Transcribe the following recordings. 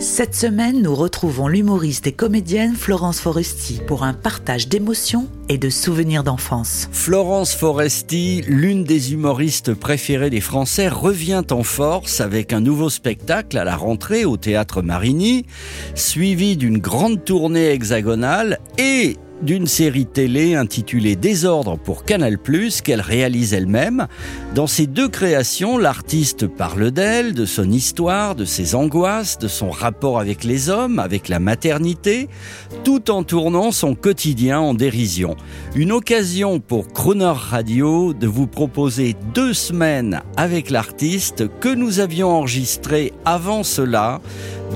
Cette semaine, nous retrouvons l'humoriste et comédienne Florence Foresti pour un partage d'émotions et de souvenirs d'enfance. Florence Foresti, l'une des humoristes préférées des Français, revient en force avec un nouveau spectacle à la rentrée au théâtre Marigny, suivi d'une grande tournée hexagonale et d'une série télé intitulée Désordre pour Canal+, qu'elle réalise elle-même. Dans ces deux créations, l'artiste parle d'elle, de son histoire, de ses angoisses, de son rapport avec les hommes, avec la maternité, tout en tournant son quotidien en dérision. Une occasion pour Croner Radio de vous proposer deux semaines avec l'artiste que nous avions enregistré avant cela,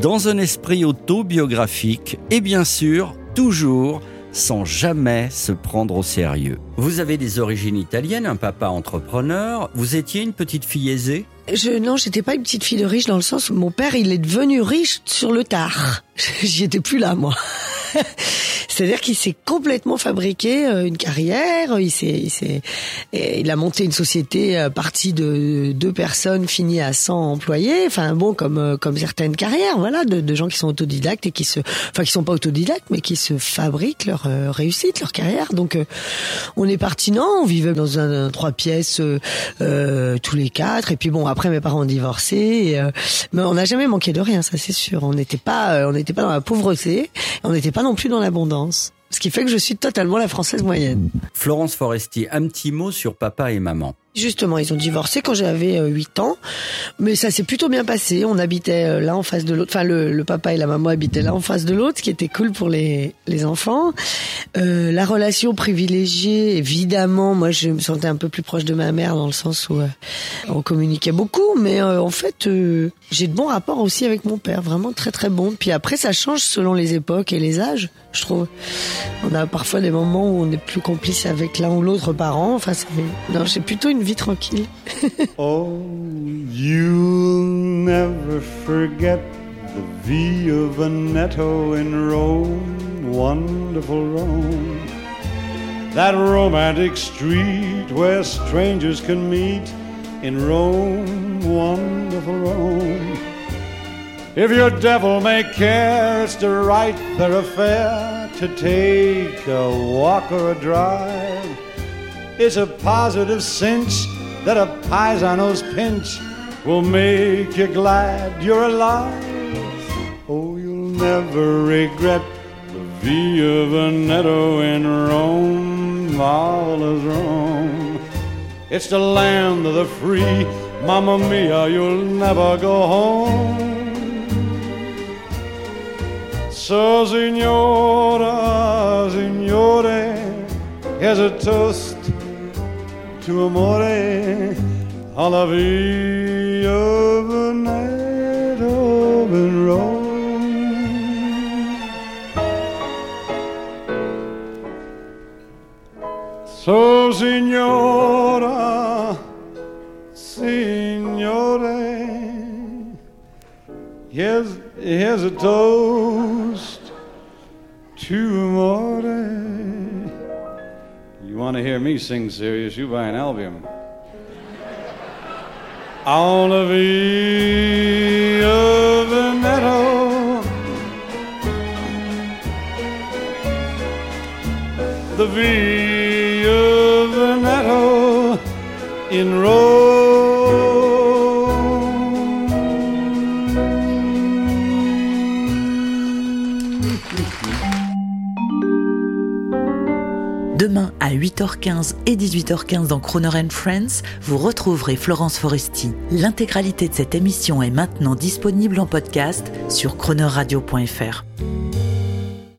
dans un esprit autobiographique et bien sûr, toujours sans jamais se prendre au sérieux. Vous avez des origines italiennes, un papa entrepreneur, vous étiez une petite fille aisée? Je, non, j'étais pas une petite fille de riche dans le sens où mon père, il est devenu riche sur le tard. J'y étais plus là, moi. C'est-à-dire qu'il s'est complètement fabriqué euh, une carrière. Il s'est, il s'est, il a monté une société à partie de deux personnes finies à 100 employés. Enfin bon, comme euh, comme certaines carrières, voilà, de, de gens qui sont autodidactes et qui se, enfin qui sont pas autodidactes, mais qui se fabriquent leur euh, réussite, leur carrière. Donc euh, on est parti non, on vivait dans un, trois pièces euh, euh, tous les quatre. Et puis bon, après mes parents ont divorcé, euh, mais on n'a jamais manqué de rien, ça c'est sûr. On n'était pas, euh, on n'était pas dans la pauvreté, et on n'était pas non plus dans l'abondance. Ce qui fait que je suis totalement la française moyenne. Florence Foresti, un petit mot sur papa et maman. Justement, ils ont divorcé quand j'avais euh, 8 ans, mais ça s'est plutôt bien passé. On habitait euh, l'un en face de l'autre. Enfin, le, papa et la maman habitaient l'un en face de l'autre, ce qui était cool pour les, les enfants. Euh, la relation privilégiée, évidemment, moi je me sentais un peu plus proche de ma mère dans le sens où euh, on communiquait beaucoup, mais euh, en fait, euh, j'ai de bons rapports aussi avec mon père, vraiment très très bons. Puis après, ça change selon les époques et les âges, je trouve. On a parfois des moments où on est plus complice avec l'un ou l'autre parent. Enfin, non, plutôt une vie tranquille. Oh, you'll never forget the V Via Veneto in Rome, wonderful Rome. That romantic street where strangers can meet in Rome, wonderful Rome. If your devil may care, it's to write their affair, to take a walk or a drive. It's a positive cinch that a paisano's pinch will make you glad you're alive. Oh, you'll never regret the Via Veneto in Rome, marvelous Rome. It's the land of the free, Mamma Mia, you'll never go home. So, signora, signore, here's a toast to amore alla via Veneto in Rome. So, signora, signore, here's, here's a toast to amore. Want to hear me sing serious, you buy an album. On the Via Veneto, the Via Veneto in Rome. Demain à 8h15 et 18h15 dans Croner Friends, vous retrouverez Florence Foresti. L'intégralité de cette émission est maintenant disponible en podcast sur chronerradio.fr.